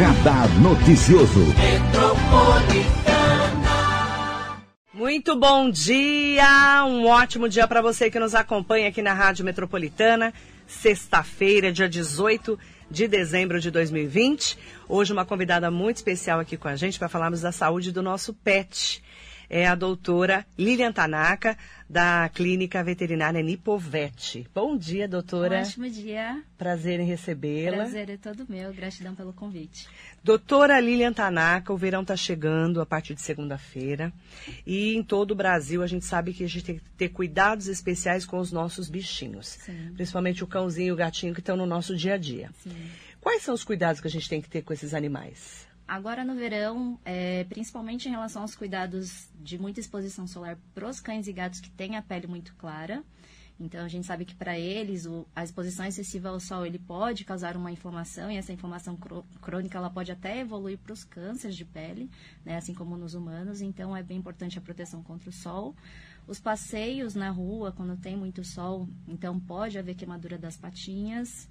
Radar Noticioso. Muito bom dia, um ótimo dia para você que nos acompanha aqui na Rádio Metropolitana. Sexta-feira, dia 18 de dezembro de 2020. Hoje uma convidada muito especial aqui com a gente para falarmos da saúde do nosso pet é a doutora Lilian Tanaka, da Clínica Veterinária Nipovete. Bom dia, doutora. Ótimo dia. Prazer em recebê-la. Prazer é todo meu. Gratidão pelo convite. Doutora Lilian Tanaka, o verão está chegando a partir de segunda-feira. E em todo o Brasil a gente sabe que a gente tem que ter cuidados especiais com os nossos bichinhos. Sim. Principalmente o cãozinho e o gatinho que estão no nosso dia a dia. Sim. Quais são os cuidados que a gente tem que ter com esses animais? Agora no verão, é, principalmente em relação aos cuidados de muita exposição solar para os cães e gatos que têm a pele muito clara. Então a gente sabe que para eles o, a exposição excessiva ao sol ele pode causar uma inflamação e essa inflamação crônica ela pode até evoluir para os cânceres de pele, né, assim como nos humanos. Então é bem importante a proteção contra o sol. Os passeios na rua quando tem muito sol, então pode haver queimadura das patinhas.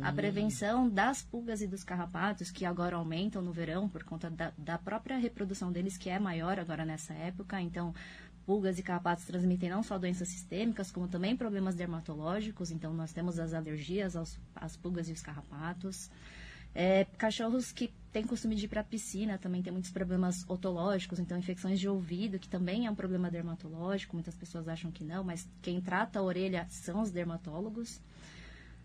A hum. prevenção das pulgas e dos carrapatos, que agora aumentam no verão por conta da, da própria reprodução deles, que é maior agora nessa época. Então, pulgas e carrapatos transmitem não só doenças sistêmicas, como também problemas dermatológicos. Então, nós temos as alergias aos, às pulgas e os carrapatos. É, cachorros que têm costume de ir para a piscina também tem muitos problemas otológicos, então infecções de ouvido, que também é um problema dermatológico. Muitas pessoas acham que não, mas quem trata a orelha são os dermatólogos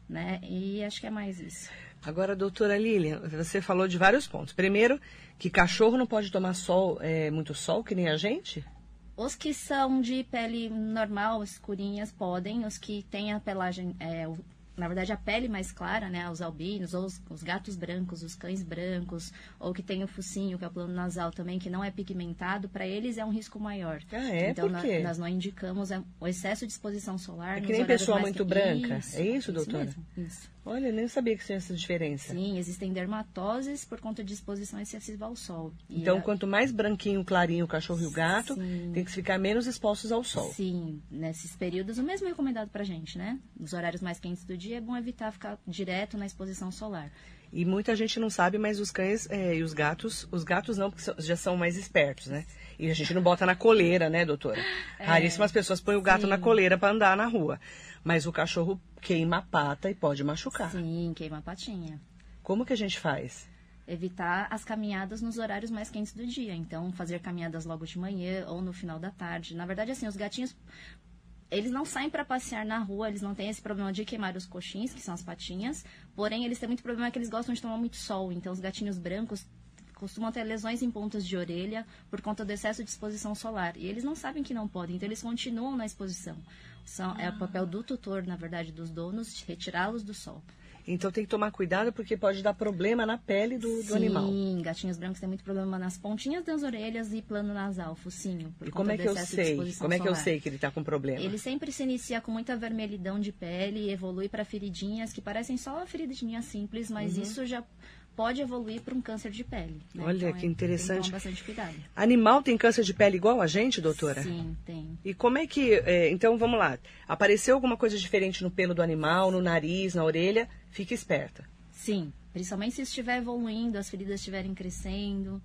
né? E acho que é mais isso. Agora, doutora Lilian, você falou de vários pontos. Primeiro, que cachorro não pode tomar sol, é, muito sol, que nem a gente? Os que são de pele normal, escurinhas, podem. Os que têm a pelagem, é, na verdade, a pele mais clara, né? Os albinos, ou os, os, gatos brancos, os cães brancos, ou que tem o focinho, que é o plano nasal também, que não é pigmentado, para eles é um risco maior. Ah, é? Então, quê? nós não indicamos é, o excesso de exposição solar. É que nem pessoa muito branca. Isso, é isso, doutora? Isso mesmo, isso. Olha, nem sabia que tinha essa diferença. Sim, existem dermatoses por conta de exposição excessiva ao sol. então, a... quanto mais branquinho, clarinho o cachorro e o gato, Sim. tem que ficar menos expostos ao sol. Sim, nesses períodos, o mesmo é recomendado pra gente, né? Nos horários mais quentes do dia, é bom evitar ficar direto na exposição solar. E muita gente não sabe, mas os cães é, e os gatos, os gatos não, porque já são mais espertos, né? E a gente não bota na coleira, né, doutora? É, Raríssimas pessoas põem o gato sim. na coleira para andar na rua. Mas o cachorro queima a pata e pode machucar. Sim, queima a patinha. Como que a gente faz? Evitar as caminhadas nos horários mais quentes do dia. Então, fazer caminhadas logo de manhã ou no final da tarde. Na verdade, assim, os gatinhos eles não saem para passear na rua, eles não têm esse problema de queimar os coxins, que são as patinhas. Porém, eles têm muito problema que eles gostam de tomar muito sol. Então, os gatinhos brancos costumam ter lesões em pontas de orelha por conta do excesso de exposição solar. E eles não sabem que não podem, então eles continuam na exposição. São, ah. É o papel do tutor, na verdade, dos donos, retirá-los do sol. Então tem que tomar cuidado porque pode dar problema na pele do, do animal. Sim, gatinhos brancos têm muito problema nas pontinhas das orelhas e plano nasal, focinho. e como é que eu sei? Como é que eu sei que ele está com problema? Ele sempre se inicia com muita vermelhidão de pele e evolui para feridinhas que parecem só uma feridinha simples, mas uhum. isso já pode evoluir para um câncer de pele. Né? Olha então, que é, interessante. Tem bastante cuidado. Animal tem câncer de pele igual a gente, doutora? Sim, tem. E como é que. É, então vamos lá. Apareceu alguma coisa diferente no pelo do animal, no nariz, na orelha? Fique esperta. Sim, principalmente se estiver evoluindo, as feridas estiverem crescendo.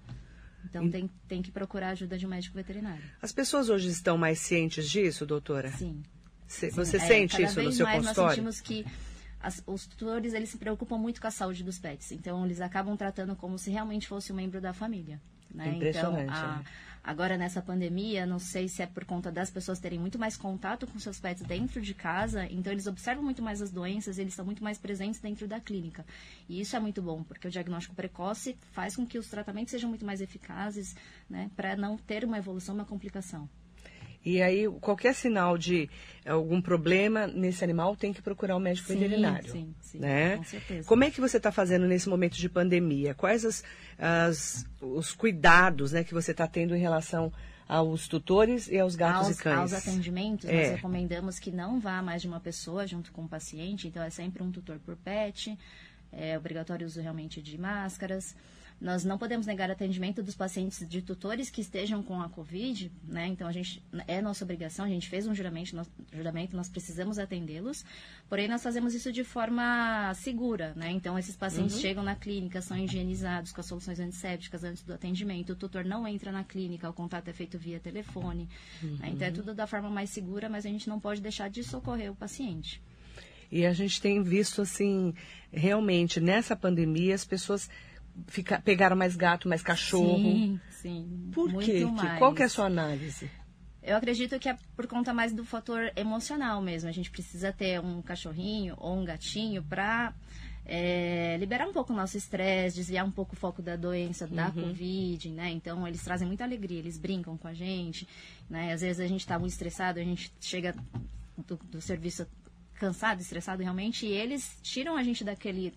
Então, tem, tem que procurar a ajuda de um médico veterinário. As pessoas hoje estão mais cientes disso, doutora? Sim. Você Sim. sente é, isso no seu consultório? Nós sentimos que as, os tutores eles se preocupam muito com a saúde dos pets. Então, eles acabam tratando como se realmente fosse um membro da família. Né? Impressionante. Então, a, né? Agora, nessa pandemia, não sei se é por conta das pessoas terem muito mais contato com seus pets dentro de casa, então eles observam muito mais as doenças, eles estão muito mais presentes dentro da clínica. E isso é muito bom, porque o diagnóstico precoce faz com que os tratamentos sejam muito mais eficazes, né, para não ter uma evolução, uma complicação. E aí, qualquer sinal de algum problema nesse animal tem que procurar um médico sim, veterinário. Sim, sim, né? com certeza. Como é que você está fazendo nesse momento de pandemia? Quais as, as, os cuidados né, que você está tendo em relação aos tutores e aos gatos aos, e cães? Aos atendimentos, é. nós recomendamos que não vá mais de uma pessoa junto com o paciente, então é sempre um tutor por pet, é obrigatório o uso realmente de máscaras. Nós não podemos negar atendimento dos pacientes de tutores que estejam com a Covid, né? Então, a gente, é nossa obrigação, a gente fez um juramento, nós, juramento nós precisamos atendê-los, porém, nós fazemos isso de forma segura, né? Então, esses pacientes uhum. chegam na clínica, são higienizados com as soluções antissépticas antes do atendimento, o tutor não entra na clínica, o contato é feito via telefone, uhum. né? Então, é tudo da forma mais segura, mas a gente não pode deixar de socorrer o paciente. E a gente tem visto, assim, realmente, nessa pandemia, as pessoas fica, pegaram mais gato, mais cachorro. Sim, sim. Por quê? Mais. Qual que é a sua análise? Eu acredito que é por conta mais do fator emocional mesmo. A gente precisa ter um cachorrinho ou um gatinho para é, liberar um pouco o nosso estresse, desviar um pouco o foco da doença, da uhum. Covid, né? Então, eles trazem muita alegria, eles brincam com a gente, né? Às vezes a gente está muito estressado, a gente chega do, do serviço cansado, estressado realmente, e eles tiram a gente daquele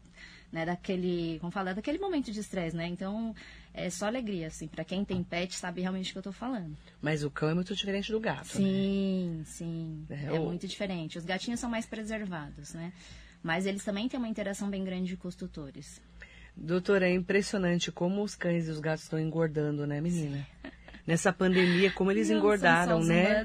né, daquele, como falar, daquele momento de estresse, né? Então, é só alegria, assim, para quem tem pet sabe realmente o que eu tô falando. Mas o cão é muito diferente do gato, Sim, né? sim, é, é o... muito diferente. Os gatinhos são mais preservados, né? Mas eles também têm uma interação bem grande com os tutores. Doutora, é impressionante como os cães e os gatos estão engordando, né, menina? Nessa pandemia, como eles não engordaram, né?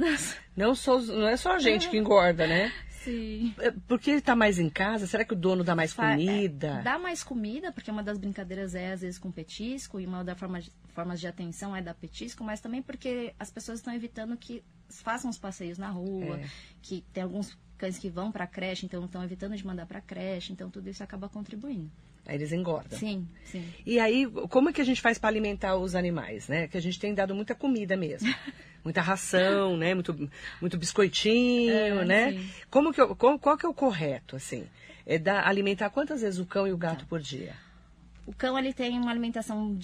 Não, só, não é só a gente que engorda, né? Sim. É, porque ele está mais em casa? Será que o dono dá mais comida? É, dá mais comida, porque uma das brincadeiras é, às vezes, com petisco, e uma das formas, formas de atenção é dar petisco, mas também porque as pessoas estão evitando que façam os passeios na rua, é. que tem alguns cães que vão para a creche, então estão evitando de mandar para a creche, então tudo isso acaba contribuindo. Aí eles engordam. Sim, sim. E aí, como é que a gente faz para alimentar os animais, né? Que a gente tem dado muita comida mesmo. muita ração, né? Muito, muito biscoitinho, é, né? Sim. Como que, qual, qual que é o correto, assim? É dar, alimentar quantas vezes o cão e o gato tá. por dia? O cão ele tem uma alimentação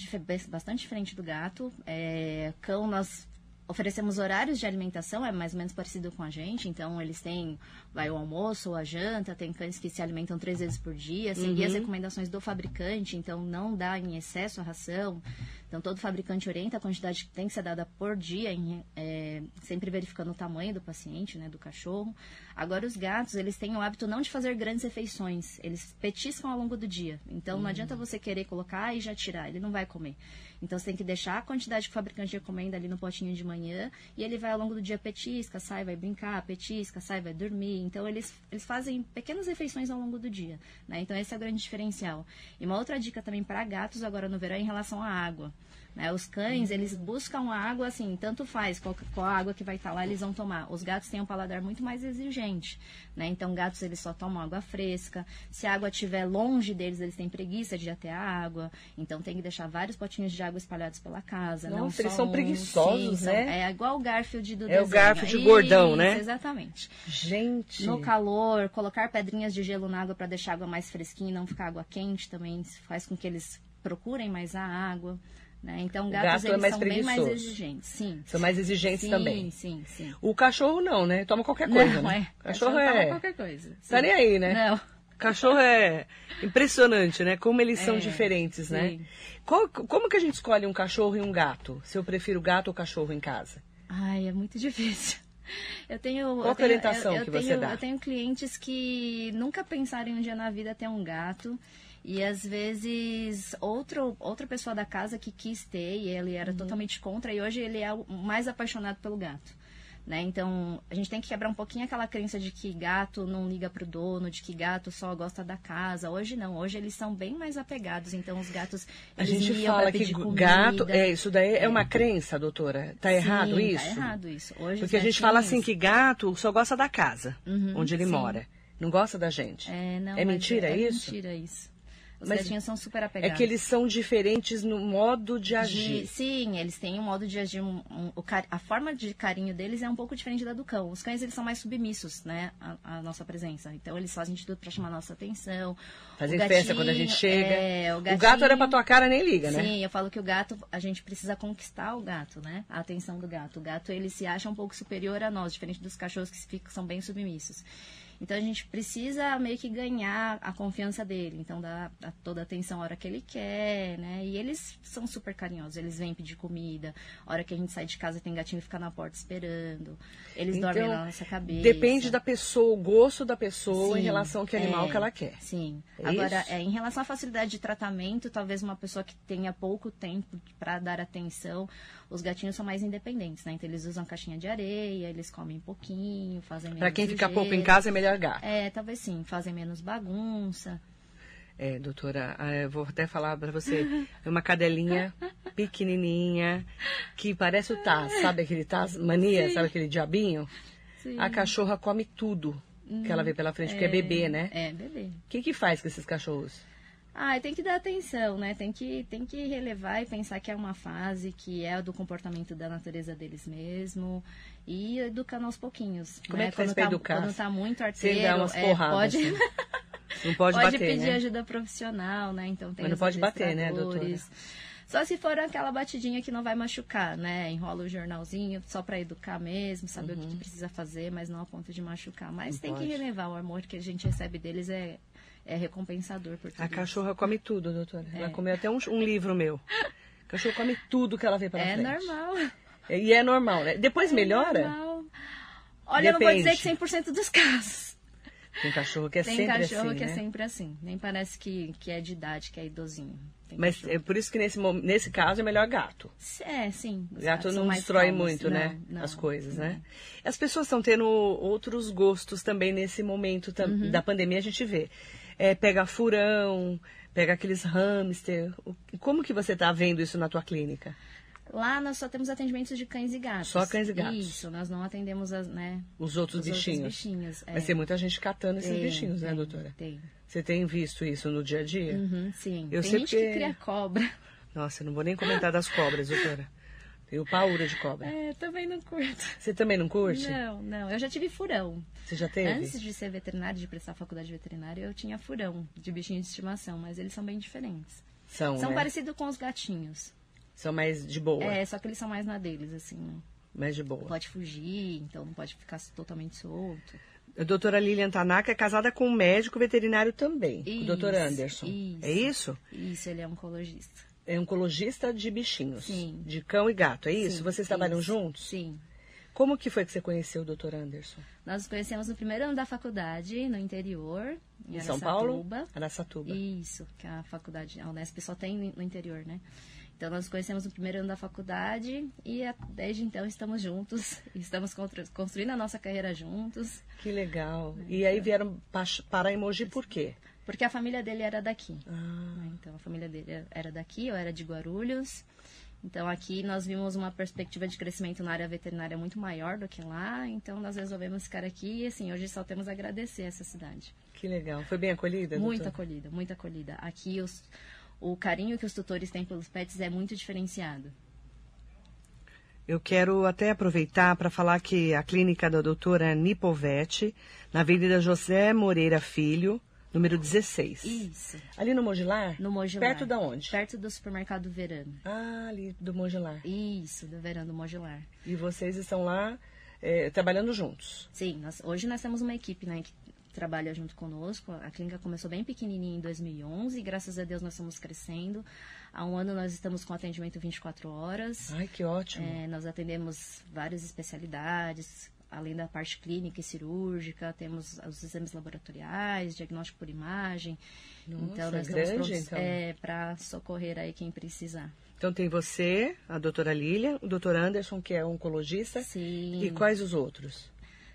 bastante diferente do gato. É, cão nós oferecemos horários de alimentação, é mais ou menos parecido com a gente. Então, eles têm vai o almoço, a janta, tem cães que se alimentam três vezes por dia, seguir uhum. as recomendações do fabricante, então não dá em excesso a ração. Então, todo fabricante orienta a quantidade que tem que ser dada por dia, em, é, sempre verificando o tamanho do paciente, né, do cachorro. Agora, os gatos, eles têm o hábito não de fazer grandes refeições, eles petiscam ao longo do dia. Então, uhum. não adianta você querer colocar e já tirar, ele não vai comer. Então, você tem que deixar a quantidade que o fabricante recomenda ali no potinho de manhã e ele vai ao longo do dia petisca, sai, vai brincar, petisca, sai, vai dormir. Então, eles, eles fazem pequenas refeições ao longo do dia. Né? Então, esse é o grande diferencial. E uma outra dica também para gatos agora no verão é em relação à água. Né? Os cães, eles buscam água, assim, tanto faz qual, qual a água que vai estar tá lá, eles vão tomar. Os gatos têm um paladar muito mais exigente, né? Então, gatos, eles só tomam água fresca. Se a água estiver longe deles, eles têm preguiça de ir até a água. Então, tem que deixar vários potinhos de água espalhados pela casa. Nossa, não eles são um, preguiçosos, sim, né? São, é igual o Garfield do É desenho. o Garfield gordão, Isso, né? exatamente. Gente! No calor, colocar pedrinhas de gelo na água para deixar a água mais fresquinha e não ficar água quente também faz com que eles procurem mais a água. Né? Então, gatos gato é mais são bem mais exigentes. Sim. São mais exigentes sim, também. Sim, sim. O cachorro não, né? Toma qualquer coisa, não, né? É. Cachorro, cachorro é. Toma qualquer coisa. Sim. Tá nem aí, né? Não. Cachorro é impressionante, né? Como eles são é, diferentes, né? sim. né? Qual, como que a gente escolhe um cachorro e um gato? Se eu prefiro gato ou cachorro em casa? Ai, é muito difícil. Eu tenho. Qual eu tenho, orientação eu, eu que tenho, você dá? Eu tenho clientes que nunca pensaram um dia na vida ter um gato. E às vezes outro, outra pessoa da casa que quis ter e ele era uhum. totalmente contra e hoje ele é o mais apaixonado pelo gato. Né? Então, a gente tem que quebrar um pouquinho aquela crença de que gato não liga pro dono, de que gato só gosta da casa. Hoje não, hoje eles são bem mais apegados. Então, os gatos. A gente fala que comida. gato. É, isso daí é, é uma crença, doutora? Tá errado sim, isso? Tá errado isso. Hoje Porque a gente fala assim que gato só gosta da casa uhum, onde ele sim. mora. Não gosta da gente. É, não, é mentira é, isso? É mentira isso. Os Mas gatinhos são super apegados. É que eles são diferentes no modo de agir. De, sim, eles têm um modo de agir. Um, um, a forma de carinho deles é um pouco diferente da do cão. Os cães eles são mais submissos, né? A nossa presença. Então eles fazem de tudo para chamar nossa atenção. Fazem festa quando a gente chega. É, o, gatinho, o, gato era pra tua cara, nem liga, né? Sim, eu falo que o gato, a gente precisa conquistar o gato, né? A atenção do gato. O gato ele se acha um pouco superior a nós, diferente dos cachorros que ficam, são bem submissos. Então a gente precisa meio que ganhar a confiança dele. Então dá, dá toda a atenção a hora que ele quer, né? E eles são super carinhosos. Eles vêm pedir comida. A hora que a gente sai de casa tem gatinho que fica na porta esperando. Eles Então, dormem na nossa cabeça. Depende da pessoa, o gosto da pessoa em Sim, relação ao que animal é, que ela quer. Sim. É Agora, é, em relação à facilidade de tratamento, talvez uma pessoa que tenha pouco tempo para dar atenção, os gatinhos são mais independentes, né? Então eles usam caixinha de areia, eles comem pouquinho, fazem Pra quem fica pouco em casa é melhor É, talvez sim, fazem menos bagunça. É, doutora, ah, eu vou até falar pra você. É uma cadelinha pequenininha que parece o Taz, sabe aquele Taz mania, sabe aquele diabinho? Sim. A cachorra come tudo que ela vê pela frente, porque é bebê, né? É, bebê. O que que faz com esses cachorros? Ah, tem que dar atenção, né? Tem que, tem que relevar e pensar que é uma fase, que é do comportamento da natureza deles mesmo. E educando aos pouquinhos. Como né? é que faz quando pra tá, educar? Quando tá muito Você arteiro, dá umas é, porradas. pode, assim. Não pode, pode bater, pedir né? ajuda profissional, né? Então tem Mas não pode bater, né, adestradores. Só se for aquela batidinha que não vai machucar, né? Enrola o jornalzinho só pra educar mesmo, saber o que, precisa fazer, mas não a ponto de machucar. Mas Uhum. Não tem pode. que relevar o amor que a gente recebe deles é, é recompensador por tudo A isso. cachorra come tudo, doutora. Ela É. comeu até um, um livro meu. A cachorra come tudo que ela vê pela É frente. normal. E é normal, né? Depois melhora? É normal. Olha, eu não vou dizer que Depende. 100% dos casos. Tem cachorro que é Tem sempre cachorro assim, que né? é sempre assim. Nem parece que, que é de idade, que é idosinho. Tem Mas cachorro- é por isso que nesse, nesse caso é melhor gato. É, sim. Gato não destrói calmos. muito, Não, né? não, as coisas, não. né? As pessoas estão tendo outros gostos também nesse momento Uhum. da pandemia, a gente vê. É, pega furão, pega aqueles hamster. Como que você está vendo isso na tua clínica? Lá nós só temos atendimentos de cães e gatos. Só cães e gatos. Isso, nós não atendemos as, né, Os outros os bichinhos. outros bichinhos. é. Mas tem muita gente catando esses Tem, bichinhos, né, tem, doutora? Tem. Você tem visto isso no dia a dia? Uhum, sim. Eu tem sei gente porque- que cria cobra. Nossa, eu não vou nem comentar das cobras, doutora. Tenho paura de cobra. É, também não curto. Você também não curte? Não, não. Eu já tive furão. Você já teve? Antes de ser veterinário, de prestar faculdade veterinária, eu tinha furão de bichinho de estimação, mas eles são bem diferentes. São, São né? parecidos com os gatinhos. São mais de boa. É, só que eles são mais na deles, assim. né? Mais de boa. Pode fugir, então não pode ficar totalmente solto. A doutora Lilian Tanaka é casada com um médico veterinário também, o Isso, doutor Anderson. isso. É isso? Isso, ele é oncologista. É oncologista de bichinhos. Sim. De cão e gato, é isso? Sim, Vocês trabalham isso. juntos? Sim. Como que foi que você conheceu o doutor Anderson? Nós nos conhecemos no primeiro ano da faculdade, no interior, em, Em São Paulo? Araçatuba. Isso, que a faculdade, a Unesp só tem no interior, né? Então nós nos conhecemos no primeiro ano da faculdade e desde então estamos juntos, estamos constru- construindo a nossa carreira juntos, Que legal. E aí vieram pa- para Emoji por quê? Porque a família dele era daqui. Ah, né? Então a família dele era daqui, eu era de Guarulhos. Então aqui nós vimos uma perspectiva de crescimento na área veterinária muito maior do que lá, então nós resolvemos ficar aqui e assim, hoje só temos a agradecer essa cidade. que legal. Foi bem acolhida? Muito doutora? acolhida, muito acolhida. Aqui os, o carinho que os tutores têm pelos pets é muito diferenciado. Eu quero até aproveitar para falar que a clínica da doutora Nipovete, na Avenida José Moreira Filho, número 16. Isso. Ali no Mogilar? No Mogilar. Perto da onde? Perto do supermercado Verano. Ah, ali do Mogilar. Isso, do Verano Mogilar. E vocês estão lá é, trabalhando juntos. Sim, nós- hoje nós temos uma equipe né, que trabalha junto conosco. A clínica começou bem pequenininha em 2011 e graças a Deus nós estamos crescendo. Há um ano nós estamos com atendimento 24 horas. Ai, que ótimo. É, nós atendemos várias especialidades, além da parte clínica e cirúrgica, temos os exames laboratoriais, diagnóstico por imagem. Nossa, então, nós grande, estamos prontos então. é, para socorrer aí quem precisar. Então tem você, a doutora Lilian, o doutor Anderson, que é oncologista. Sim. E quais os outros?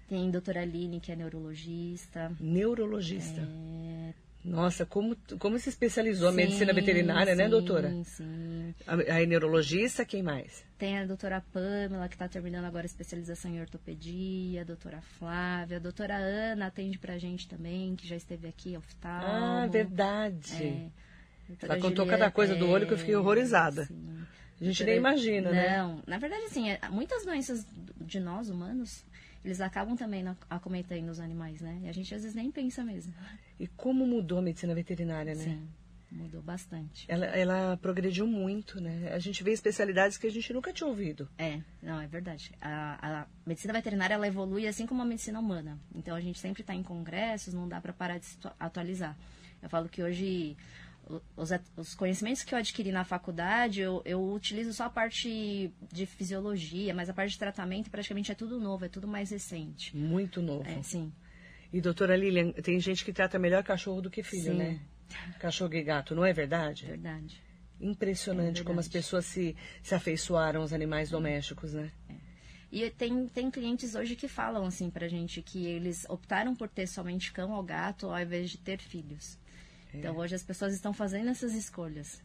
Tem a doutora Aline, que é neurologista. Neurologista. É, Nossa, como, como se especializou a sim, medicina veterinária, né, sim, doutora? Sim, A, a neurologista, quem mais? Tem a doutora Pamela, que está terminando agora a especialização em ortopedia, a doutora Flávia, a doutora Ana atende pra gente também, que já esteve aqui, oftalmo. Ah, verdade. É, Ela contou Juliana- cada coisa do olho que eu fiquei é, horrorizada. sim. A gente Doutora- nem imagina, né? Não, na verdade, assim, é- muitas doenças de nós, humanos, eles acabam também acometendo os animais, né? E a gente às vezes nem pensa mesmo. E como mudou a medicina veterinária, né? Sim. Mudou bastante. Ela, ela progrediu muito, né? A gente vê especialidades que a gente nunca tinha ouvido. É, não, é verdade. A, a medicina veterinária, ela evolui assim como a medicina humana. Então, a gente sempre está em congressos, não dá para parar de se atualizar. Eu falo que hoje os, os, conhecimentos que eu adquiri na faculdade, eu, eu, utilizo só a parte de fisiologia, mas a parte de tratamento praticamente é tudo novo, é tudo mais recente. Muito novo. É, sim. E, doutora Lilian, tem gente que trata melhor cachorro do que filho, sim. né? Cachorro e gato, não é verdade? Verdade. Impressionante é verdade. como as pessoas se, se afeiçoaram aos animais domésticos, né? É. E tem, tem clientes hoje que falam assim pra gente que eles optaram por ter somente cão ou gato ao invés de ter filhos. É. Então hoje as pessoas estão fazendo essas escolhas.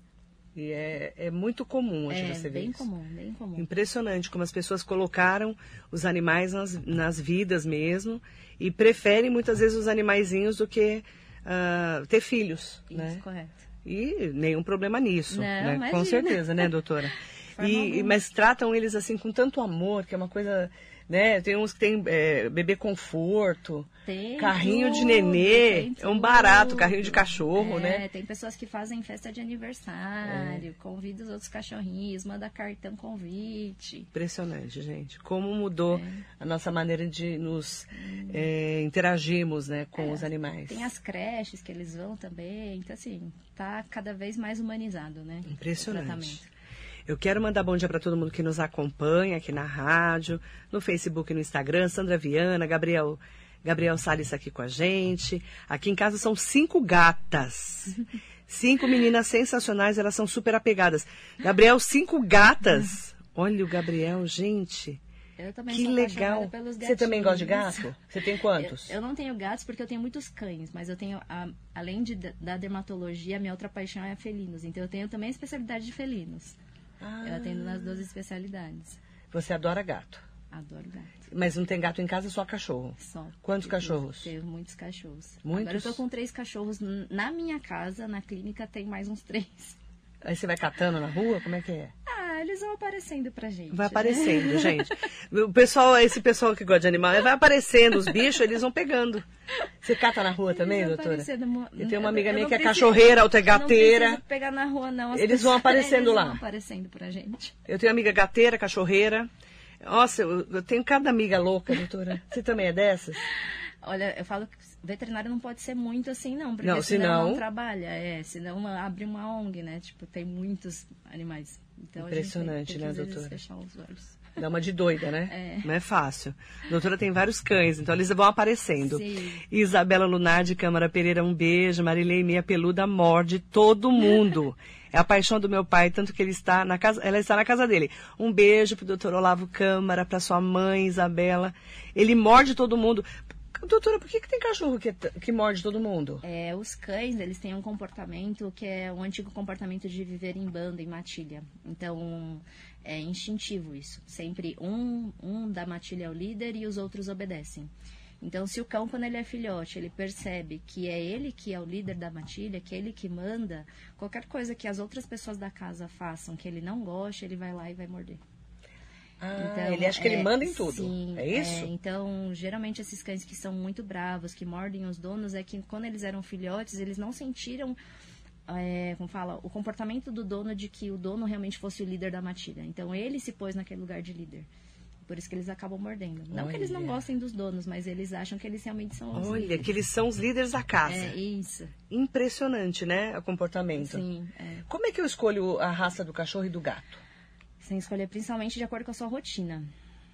E é, é muito comum hoje é, você ver bem isso. comum, bem comum. Impressionante como as pessoas colocaram os animais nas, nas vidas mesmo e preferem muitas vezes os animaizinhos do que uh, ter filhos. Isso, né? correto. E nenhum problema nisso, Não, né? imagina. Com certeza, né, doutora? e, mas tratam eles assim com tanto amor, que é uma coisa, né? Tem uns que tem é, bebê conforto, Tem carrinho de tudo, nenê, tem é um barato, carrinho de cachorro, É, né? Tem pessoas que fazem festa de aniversário, convida os outros cachorrinhos, manda cartão convite. Impressionante, gente. Como mudou a nossa maneira de nos é, interagirmos, né, com É, os animais. Tem as creches que eles vão também. Então, assim, tá cada vez mais humanizado, né? Impressionante. Eu quero mandar bom dia para todo mundo que nos acompanha aqui na rádio, no Facebook e no Instagram. Sandra Viana, Gabriel, Gabriel Salles aqui com a gente. Aqui em casa são cinco gatas. Cinco meninas sensacionais, elas são super apegadas. Gabriel, cinco gatas. Olha o Gabriel, gente. Eu também Que legal. Você também gosta de gato? Você tem quantos? Eu, eu não tenho gatos porque eu tenho muitos cães, mas eu tenho, a- além de, da dermatologia, a minha outra paixão é felinos. Então eu tenho também a especialidade de felinos. Ah, Eu atendo nas duas especialidades. Você adora gato. Adoro gato. Mas não tem gato em casa, só cachorro. Só. Quantos cachorros? Tenho muitos cachorros. Muitos? Agora eu tô com três cachorros na minha casa, na clínica tem mais uns três. Aí você vai catando na rua? Como é que é? Ah, eles vão aparecendo pra gente. Vai né? aparecendo, gente. O pessoal, esse pessoal que gosta de animal, vai aparecendo, os bichos, eles vão pegando. Você cata na rua também, Eles vão doutora? Eu tenho uma amiga minha não que é preciso- cachorreira, outra é não gateira. preciso pegar na rua, não. As Eles vão aparecendo eles lá. vão aparecendo pra gente. Eu tenho amiga gateira, cachorreira. Nossa, eu, eu tenho cada amiga louca, doutora. Você também é dessas? Olha, eu falo que veterinário não pode ser muito assim, não. Porque Não, senão, senão- não trabalha. É, senão abre uma ONG, né? Tipo, tem muitos animais. Então, Impressionante, né, que, vezes, doutora? fechar os olhos. Dá uma de doida, né? É. Não é fácil. A doutora tem vários cães, então eles vão aparecendo. Sim. Isabela Lunar de Câmara Pereira, um beijo. Marilei Meia Peluda morde todo mundo. É a paixão do meu pai, tanto que ele está na casa, ela está na casa dele. Um beijo pro doutor Olavo Câmara, pra sua mãe, Isabela. Ele morde todo mundo. Doutora, por que, que tem cachorro que, que morde todo mundo? É, os cães, eles têm um comportamento que é o antigo comportamento de viver em banda, em matilha. Então, é instintivo isso. Sempre um, um da matilha é o líder e os outros obedecem. Então, se o cão, quando ele é filhote, ele percebe que é ele que é o líder da matilha, que é ele que manda, qualquer coisa que as outras pessoas da casa façam que ele não goste, ele vai lá e vai morder. Ah, Então, ele acha que ele é, manda em tudo. sim, é isso? então, geralmente esses cães que são muito bravos, que mordem os donos, é que quando eles eram filhotes, eles não sentiram, é, como fala, o comportamento do dono de que o dono realmente fosse o líder da matilha. Então, ele se pôs naquele lugar de líder. Por isso que eles acabam mordendo. Não que eles não Olha. gostem dos donos, mas eles acham que eles realmente são os Olha, líderes. que eles são os líderes da casa. É, isso. Impressionante, né? O comportamento. Sim, é. Como é que eu escolho a raça do cachorro e do gato? Sem escolher principalmente de acordo com a sua rotina.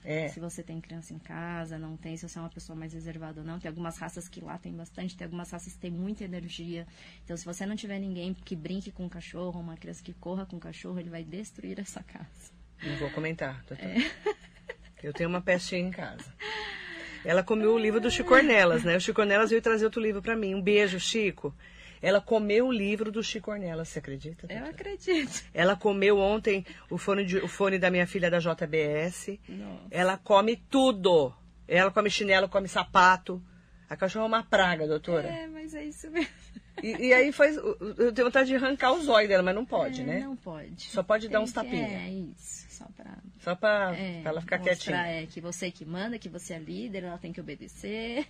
É. Se você tem criança em casa, não tem, se você é uma pessoa mais reservada ou não. Tem algumas raças que lá tem bastante, tem algumas raças que tem muita energia. Então, se você não tiver ninguém que brinque com o cachorro, uma criança que corra com o cachorro, ele vai destruir essa casa. Não vou comentar, doutor. É. Eu tenho uma pestinha em casa. Ela comeu o livro do Chico Ornelas, né? O Chico Ornelas veio trazer outro livro pra mim. Um beijo, Chico. Ela comeu o livro do Chico Ornelas, você acredita? Eu acredito. Ela comeu ontem o fone, de- o fone da minha filha da JBS. Nossa. Ela come tudo. Ela come chinelo, come sapato. A cachorra é uma praga, doutora. É, mas é isso mesmo. E, e aí faz. Eu tenho vontade de arrancar os olhos dela, mas não pode, É, né? Não pode. Só pode dar Tem uns que- tapinha. É, isso. Só pra, Só pra, é, pra ela ficar mostrar, quietinha. É, que você que manda, que você é líder, ela tem que obedecer.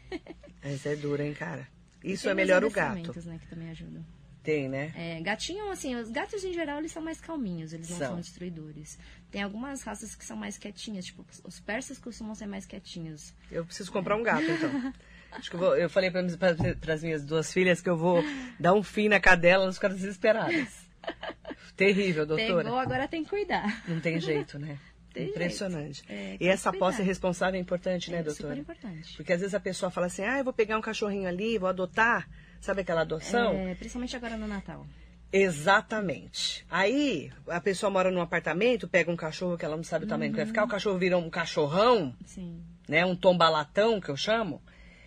Mas é dura, hein, cara? Isso é melhor o gato. né, que também ajudam. Tem, né? É, gatinho, assim, os gatos em geral, eles são mais calminhos, eles não São. são destruidores. Tem algumas raças que são mais quietinhas, tipo, os persas costumam ser mais quietinhos. Eu preciso comprar um gato, então. Acho que eu, vou, eu falei para as minhas duas filhas que eu vou dar um fim na cadela, elas ficaram desesperadas. Terrível, doutora. Pegou, agora tem que cuidar. Não tem jeito, né? Tem Impressionante. É, e essa que posse cuidar. responsável é importante, né, É doutora? super importante. Porque às vezes a pessoa fala assim, ah, eu vou pegar um cachorrinho ali, vou adotar. Sabe aquela adoção? É, principalmente agora no Natal. Exatamente. Aí a pessoa mora num apartamento, pega um cachorro que ela não sabe o tamanho que vai ficar, o cachorro vira um cachorrão, Sim. né? Um tombalatão que eu chamo.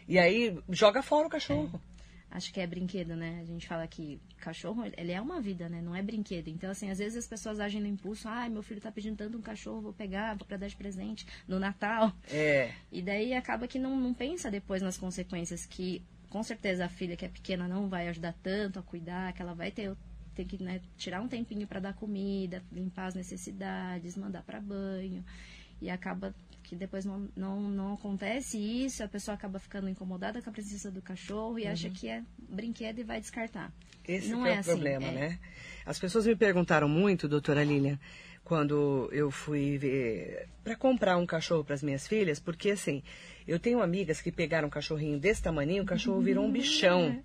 E aí joga fora o cachorro. Acho que é brinquedo, né? A gente fala que cachorro, ele é uma vida, né? Não é brinquedo. Então, assim, às vezes as pessoas agem no impulso. Ai, meu filho tá pedindo tanto um cachorro, vou pegar pra dar de presente no Natal. É. E daí acaba que não, não pensa depois nas consequências que, com certeza, a filha que é pequena não vai ajudar tanto a cuidar, que ela vai ter, ter que né, tirar um tempinho para dar comida, limpar as necessidades, mandar para banho. E acaba que depois não, não, não acontece isso, a pessoa acaba ficando incomodada com a presença do cachorro e acha que é brinquedo e vai descartar. Esse Não é, é o assim, problema, é. né? As pessoas me perguntaram muito, doutora Lilian, quando eu fui ver para comprar um cachorro para as minhas filhas, porque assim, eu tenho amigas que pegaram um cachorrinho desse tamanho, o cachorro virou um bichão.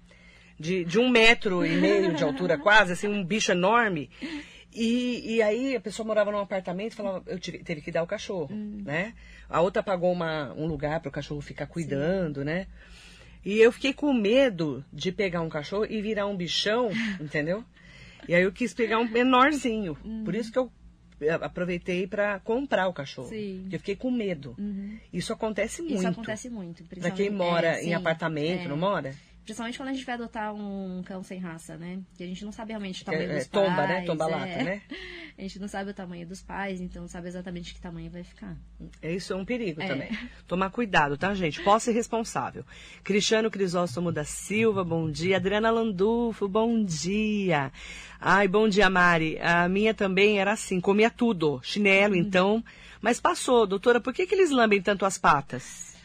De, de um metro e meio de altura quase, assim, um bicho enorme. E, e aí a pessoa morava num apartamento e falava, eu tive, teve que dar o cachorro, né? A outra pagou uma, um lugar para o cachorro ficar cuidando, né? E eu fiquei com medo de pegar um cachorro e virar um bichão, entendeu? E aí eu quis pegar um menorzinho. Por isso que eu eh, aproveitei para comprar o cachorro. Sim. Porque eu fiquei com medo. Isso acontece muito. Isso acontece muito. Pra quem mora é, em sim, apartamento, é. não mora? Principalmente quando a gente vai adotar um cão sem raça, né? Que a gente não sabe realmente o tamanho é- dos é tomba, pais. né? Tomba lata, é. né? A gente não sabe o tamanho dos pais, então não sabe exatamente que tamanho vai ficar. É Isso é um perigo É. também. Tomar cuidado, tá, gente? Posse responsável. Cristiano Crisóstomo da Silva, bom dia. Adriana Landulfo, bom dia. Ai, bom dia, Mari. A minha também era assim, comia tudo. Chinelo, então. Mas passou. Doutora, por que, que eles lambem tanto as patas?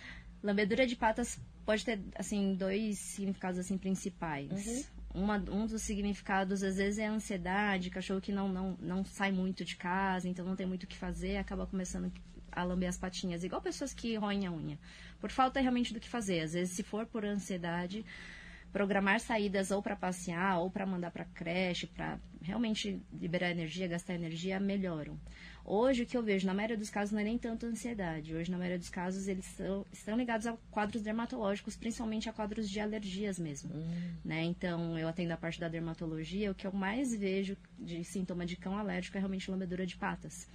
Lambedura de patas pode ter, assim, dois significados, assim, principais. Uhum. Uma, um dos significados, às vezes, é a ansiedade, cachorro que não, não, não sai muito de casa, então não tem muito o que fazer, acaba começando a lamber as patinhas, igual pessoas que roem a unha. Por falta realmente do que fazer. Às vezes, se for por ansiedade, programar saídas ou para passear ou para mandar para creche, para realmente liberar energia, gastar energia, melhoram. Hoje, o que eu vejo, na maioria dos casos, não é nem tanto ansiedade. Hoje, na maioria dos casos, eles são, estão ligados a quadros dermatológicos, principalmente a quadros de alergias mesmo. Né? Então, eu atendo a parte da dermatologia, o que eu mais vejo de sintoma de cão alérgico é realmente lambedura de patas.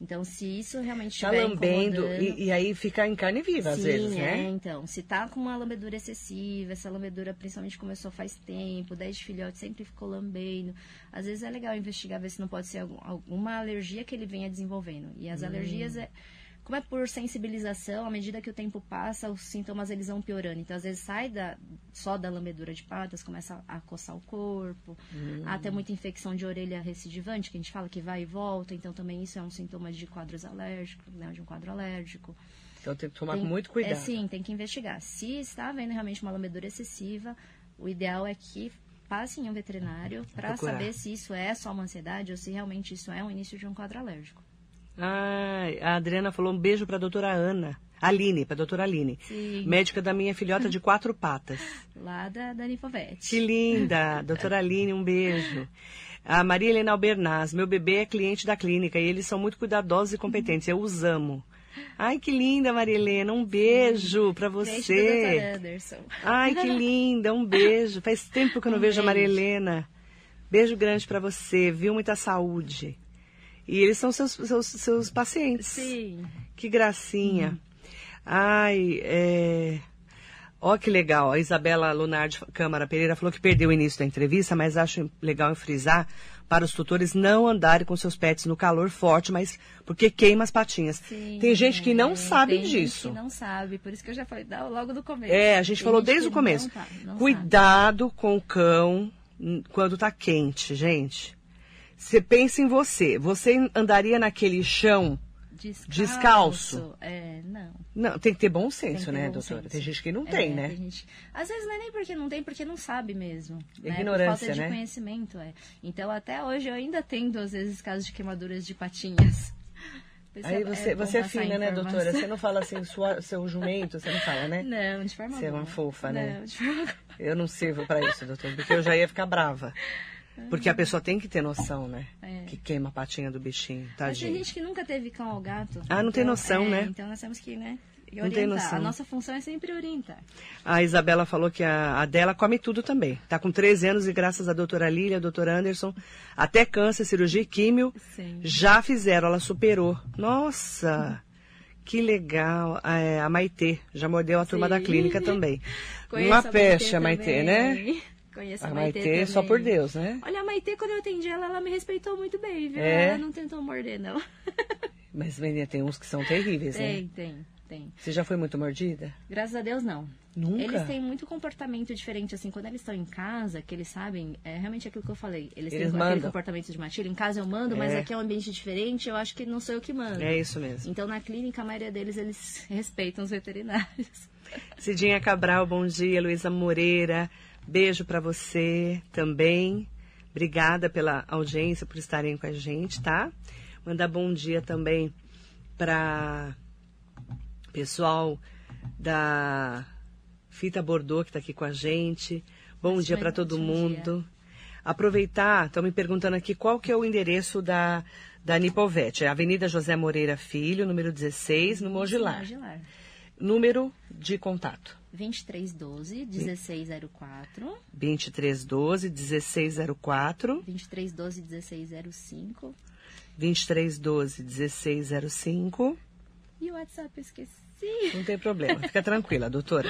Então, se isso realmente Tá estiver lambendo e, e aí fica em carne viva, às Sim, vezes, é, né? então. Se tá com uma lambedura excessiva, essa lambedura principalmente começou faz tempo, 10 filhotes sempre ficou lambendo. Às vezes é legal investigar, ver se não pode ser algum- alguma alergia que ele venha desenvolvendo. E Hum. as alergias é. Como é por sensibilização, à medida que o tempo passa, os sintomas eles vão piorando. Então, às vezes sai da, só da lambedura de patas, começa a coçar o corpo, Hum. há até muita infecção de orelha recidivante, que a gente fala que vai e volta. Então, também isso é um sintoma de quadros alérgicos, né, de um quadro alérgico. Então tem que tomar Tem- muito cuidado. É, sim, tem que investigar. Se está havendo realmente uma lambedura excessiva, o ideal é que passe em um veterinário para saber se isso é só uma ansiedade ou se realmente isso é um início de um quadro alérgico. Ai, a Adriana falou um beijo pra doutora Ana. Aline, pra doutora Aline. Sim. Médica da minha filhota de quatro patas. Lá da, da Ninfovete. Que linda! Doutora Aline, um beijo. A Maria Helena Albernaz, meu bebê é cliente da clínica e eles são muito cuidadosos e competentes. Eu os amo. Ai, que linda, Maria Helena. Um beijo do você. Anderson. Ai, que linda. Um beijo. Faz tempo que eu não Um vejo a Maria beijo. Helena. Beijo grande pra você, viu? Muita saúde. E eles são seus, seus, seus pacientes. Sim. Que gracinha. Ai, é... Ó que legal. A Isabela Lunardi Câmara Pereira falou que perdeu o início da entrevista, mas acho legal frisar para os tutores não andarem com seus pets no calor forte, mas porque queima as patinhas. Sim, Tem gente que não é, sabe tem gente disso. que não sabe, por isso que eu já falei logo do começo. É, a gente Tem falou gente desde o começo. não tá- não Cuidado com o cão hum, quando tá quente, gente. Você pensa em você. Você andaria naquele chão Descalço. Descalço. É, não. Não, tem que ter bom senso, ter né, bom doutora? senso. Tem gente que não É, tem, né? tem gente- Às vezes não é nem porque não tem, porque não sabe mesmo. né? Ignorância, Por falta de né? conhecimento, é. Então, até hoje, eu ainda tendo, às vezes, casos de queimaduras de patinhas. Aí é- você, bom você é fina, né, doutora? Você não fala assim, sua, seu jumento, você não fala, né? Não, de forma Você é uma alguma. fofa, né? Não, de forma alguma. Eu não sirvo pra isso, doutor, porque eu já ia ficar brava. Porque a pessoa tem que ter noção, né? É. Que queima a patinha do bichinho, Mas tem tadinho. gente que nunca teve cão ou gato. Ah, não tem Então, noção, é, né? Então nós temos que, né? Não tem noção. A nossa função é sempre orientar. A Isabela falou que a, a dela come tudo também. Tá com 13 anos e graças à doutora Lília, doutor Anderson, até câncer, cirurgia e químio, Sim. já fizeram, ela superou. Nossa, que legal. A, é, a Maitê, já mordeu a turma da Sim. clínica também. Conheço Uma peste a Maitê, também. né? Conheço A a Maitê, Maitê só por Deus, né? Olha, a Maitê, quando eu atendi ela, ela me respeitou muito bem, viu? É? Ela não tentou morder, não. Mas, menina, tem uns que são terríveis, né? tem, tem, tem. Você já foi muito mordida? Graças a Deus, não. Nunca? Eles têm muito comportamento diferente, assim, quando eles estão em casa, que eles sabem, é realmente aquilo que eu falei. Eles, Eles têm mandam. aquele comportamento de matilha. Em casa eu mando, mas É. aqui é um ambiente diferente, eu acho que não sou eu que mando. É isso mesmo. Então, na clínica, a maioria deles, eles respeitam os veterinários. Cidinha Cabral, bom dia. Luísa Moreira, beijo pra você também. Obrigada pela audiência, por estarem com a gente, tá? Mandar bom dia também para pessoal da Fita Bordeaux que está aqui com a gente. Bom Mas dia para todo mundo. Aproveitar, estão me perguntando aqui qual que é o endereço da, da Nipovete. É Avenida José Moreira Filho, número 16, no Mogilar. Mogilar. Número de contato. 2312 1604 2312 1604 2312 1605 2312 1605 e o WhatsApp eu esqueci. Não tem problema, fica tranquila, doutora.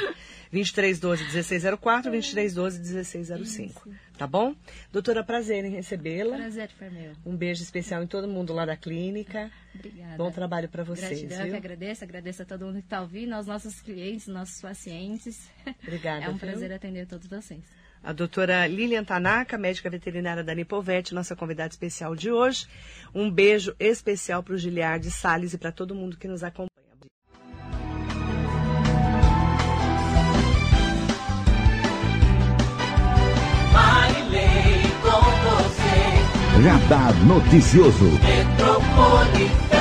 2312 1604 2312 1605. Tá bom? Doutora, prazer em recebê-la. Prazer foi meu. Um beijo especial em todo mundo lá da clínica. Obrigada. Bom trabalho para vocês, Gratidão, eu que viu? agradeço, agradeço a todo mundo que está ouvindo, aos nossos clientes, nossos pacientes. Obrigada, É um viu? prazer atender todos vocês. A doutora Lilian Tanaka, médica veterinária da Nipovete, nossa convidada especial de hoje. Um beijo especial para o Giliardi Salles e para todo mundo que nos acompanha. Radar Noticioso.